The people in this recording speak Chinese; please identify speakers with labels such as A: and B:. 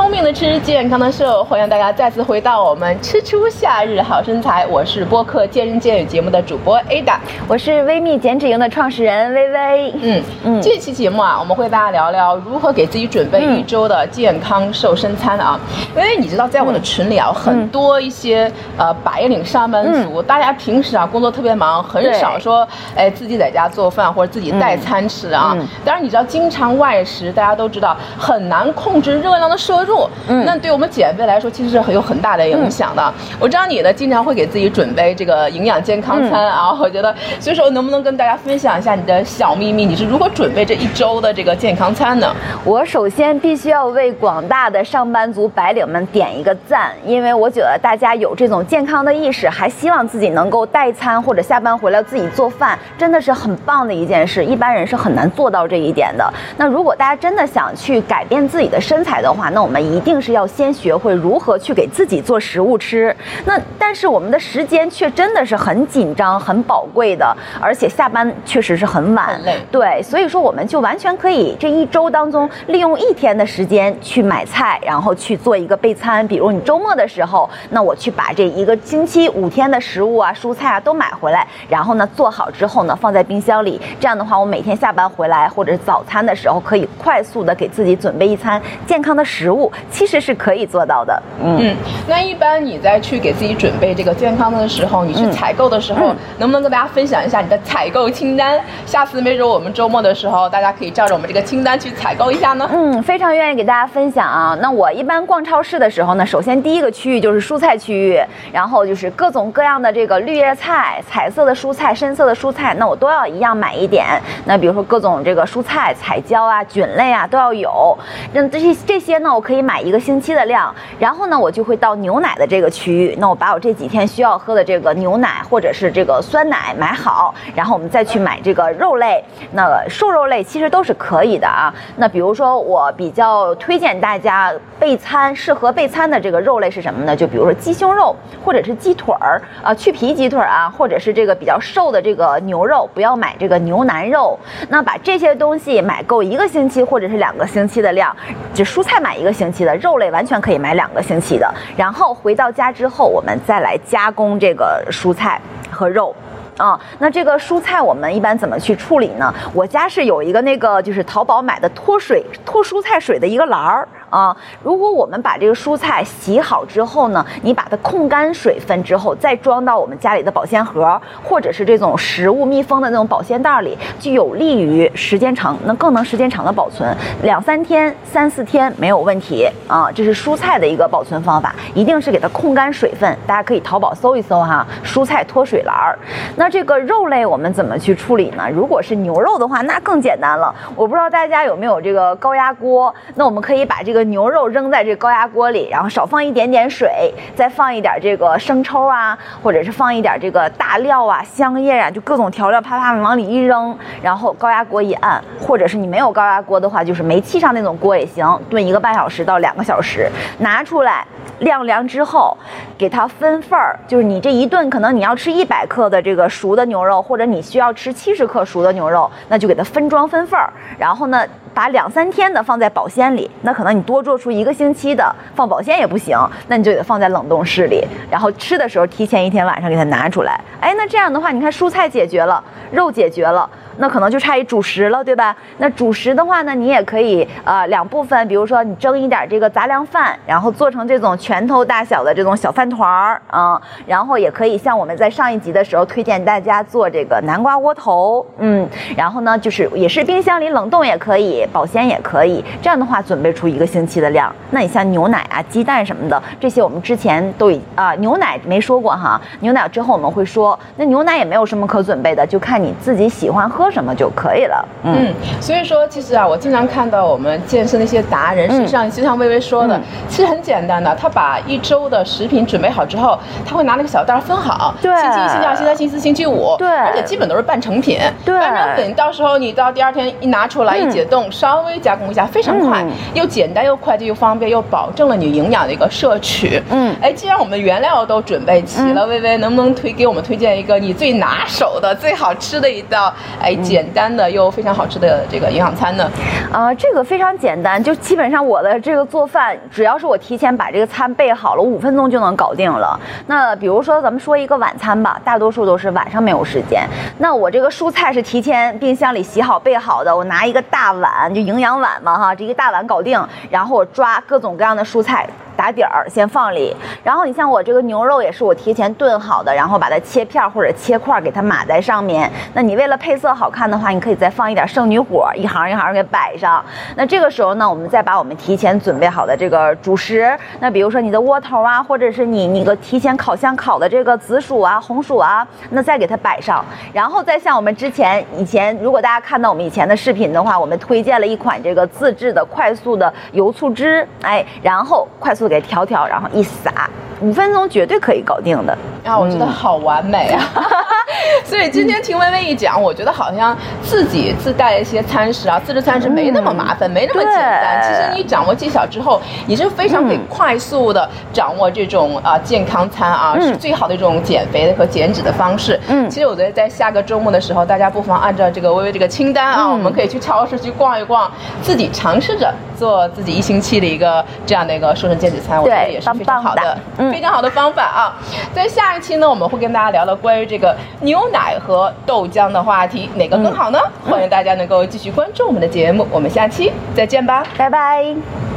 A: 聪明的吃，健康的瘦，欢迎大家再次回到我们吃出夏日好身材。我是播客健人健语节目的主播 Ada，
B: 我是微蜜减脂营的创始人微微。
A: 嗯嗯，这期节目啊，我们会大家聊聊如何给自己准备一周的健康瘦身餐啊。因为你知道，在我的群里啊，很多一些呃白领上班族，大家平时啊工作特别忙，很少说哎自己在家做饭或者自己带餐吃啊。当然你知道，经常外食，大家都知道很难控制热量的摄入。嗯，那对我们减肥来说，其实是很有很大的影响的。我知道你呢，经常会给自己准备这个营养健康餐啊。我觉得，所以说能不能跟大家分享一下你的小秘密？你是如何准备这一周的这个健康餐呢？
B: 我首先必须要为广大的上班族白领们点一个赞，因为我觉得大家有这种健康的意识，还希望自己能够代餐或者下班回来自己做饭，真的是很棒的一件事。一般人是很难做到这一点的。那如果大家真的想去改变自己的身材的话，那我们一定是要先学会如何去给自己做食物吃。那但是我们的时间却真的是很紧张、很宝贵的，而且下班确实是很晚。对，所以说我们就完全可以这一周当中利用一天的时间去买菜，然后去做一个备餐。比如你周末的时候，那我去把这一个星期五天的食物啊、蔬菜啊都买回来，然后呢做好之后呢放在冰箱里。这样的话，我每天下班回来或者是早餐的时候，可以快速的给自己准备一餐健康的食物。其实是可以做到的，
A: 嗯，那一般你在去给自己准备这个健康的时候，你去采购的时候，能不能跟大家分享一下你的采购清单？下次没准我们周末的时候，大家可以照着我们这个清单去采购一下呢。
B: 嗯，非常愿意给大家分享啊。那我一般逛超市的时候呢，首先第一个区域就是蔬菜区域，然后就是各种各样的这个绿叶菜、彩色的蔬菜、深色的蔬菜，那我都要一样买一点。那比如说各种这个蔬菜、彩椒啊、菌类啊都要有。那这些这些呢，我可可以买一个星期的量，然后呢，我就会到牛奶的这个区域。那我把我这几天需要喝的这个牛奶或者是这个酸奶买好，然后我们再去买这个肉类。那瘦肉类其实都是可以的啊。那比如说我比较推荐大家备餐适合备餐的这个肉类是什么呢？就比如说鸡胸肉或者是鸡腿儿啊，去皮鸡腿啊，或者是这个比较瘦的这个牛肉，不要买这个牛腩肉。那把这些东西买够一个星期或者是两个星期的量，就蔬菜买一个星期的肉。类完全可以买两个星期的，然后回到家之后，我们再来加工这个蔬菜和肉。啊，那这个蔬菜我们一般怎么去处理呢？我家是有一个那个就是淘宝买的脱水脱蔬菜水的一个篮儿啊。如果我们把这个蔬菜洗好之后呢，你把它控干水分之后，再装到我们家里的保鲜盒或者是这种食物密封的那种保鲜袋里，就有利于时间长，能更能时间长的保存，两三天、三四天没有问题啊。这是蔬菜的一个保存方法，一定是给它控干水分。大家可以淘宝搜一搜哈，蔬菜脱水篮儿。那这个肉类我们怎么去处理呢？如果是牛肉的话，那更简单了。我不知道大家有没有这个高压锅，那我们可以把这个个牛肉扔在这高压锅里，然后少放一点点水，再放一点这个生抽啊，或者是放一点这个大料啊、香叶啊，就各种调料啪啪往里一扔，然后高压锅一按，或者是你没有高压锅的话，就是煤气上那种锅也行，炖一个半小时到两个小时，拿出来晾凉之后，给它分份儿，就是你这一顿可能你要吃一百克的这个。熟的牛肉，或者你需要吃七十克熟的牛肉，那就给它分装分份儿，然后呢，把两三天的放在保鲜里。那可能你多做出一个星期的，放保鲜也不行，那你就得放在冷冻室里。然后吃的时候提前一天晚上给它拿出来。哎，那这样的话，你看蔬菜解决了，肉解决了。那可能就差一主食了，对吧？那主食的话呢，你也可以呃两部分，比如说你蒸一点这个杂粮饭，然后做成这种拳头大小的这种小饭团儿啊，然后也可以像我们在上一集的时候推荐大家做这个南瓜窝头，嗯，然后呢就是也是冰箱里冷冻也可以，保鲜也可以，这样的话准备出一个星期的量。那你像牛奶啊、鸡蛋什么的这些，我们之前都已啊牛奶没说过哈，牛奶之后我们会说，那牛奶也没有什么可准备的，就看你自己喜欢喝。什么就可以了。
A: 嗯，所以说其实啊，我经常看到我们健身的一些达人，实际上就像微微说的，其实很简单的，他把一周的食品准备好之后，他会拿那个小袋分好，
B: 对，
A: 星期一、星期二、星期三、星期四、星期五，
B: 对，
A: 而且基本都是半成品，
B: 对，
A: 半成品到时候你到第二天一拿出来一解冻，稍微加工一下，非常快，又简单又快捷又方便，又保证了你营养的一个摄取。嗯，哎，既然我们原料都准备齐了，微微能不能推给我们推荐一个你最拿手的、最好吃的一道哎？菜，简单的又非常好吃的这个营养餐呢？
B: 呃，这个非常简单，就基本上我的这个做饭，只要是我提前把这个餐备好了，五分钟就能搞定了。那比如说咱们说一个晚餐吧，大多数都是晚上没有时间。那我这个蔬菜是提前冰箱里洗好备好的，我拿一个大碗，就营养碗嘛哈，这一个大碗搞定，然后我抓各种各样的蔬菜。打底儿先放里，然后你像我这个牛肉也是我提前炖好的，然后把它切片或者切块给它码在上面。那你为了配色好看的话，你可以再放一点圣女果，一行一行给摆上。那这个时候呢，我们再把我们提前准备好的这个主食，那比如说你的窝头啊，或者是你那个提前烤箱烤的这个紫薯啊、红薯啊，那再给它摆上。然后再像我们之前以前，如果大家看到我们以前的视频的话，我们推荐了一款这个自制的快速的油醋汁，哎，然后快速。给调调，然后一撒，五分钟绝对可以搞定的。
A: 啊，我觉得好完美啊！所以今天听薇薇一讲，我觉得好像自己自带一些餐食啊，自制餐食没那么麻烦，没那么简单。其实你掌握技巧之后，你是非常可以快速的掌握这种啊健康餐啊，是最好的一种减肥和减脂的方式。嗯，其实我觉得在下个周末的时候，大家不妨按照这个薇薇这个清单啊，我们可以去超市去逛一逛，自己尝试着做自己一星期的一个这样的一个瘦身减脂餐，我觉得也是非常好的，非常好的方法啊。在下一期呢，我们会跟大家聊聊关于这个牛奶和豆浆的话题，哪个更好呢？欢迎大家能够继续关注我们的节目，我们下期再见吧，
B: 拜拜。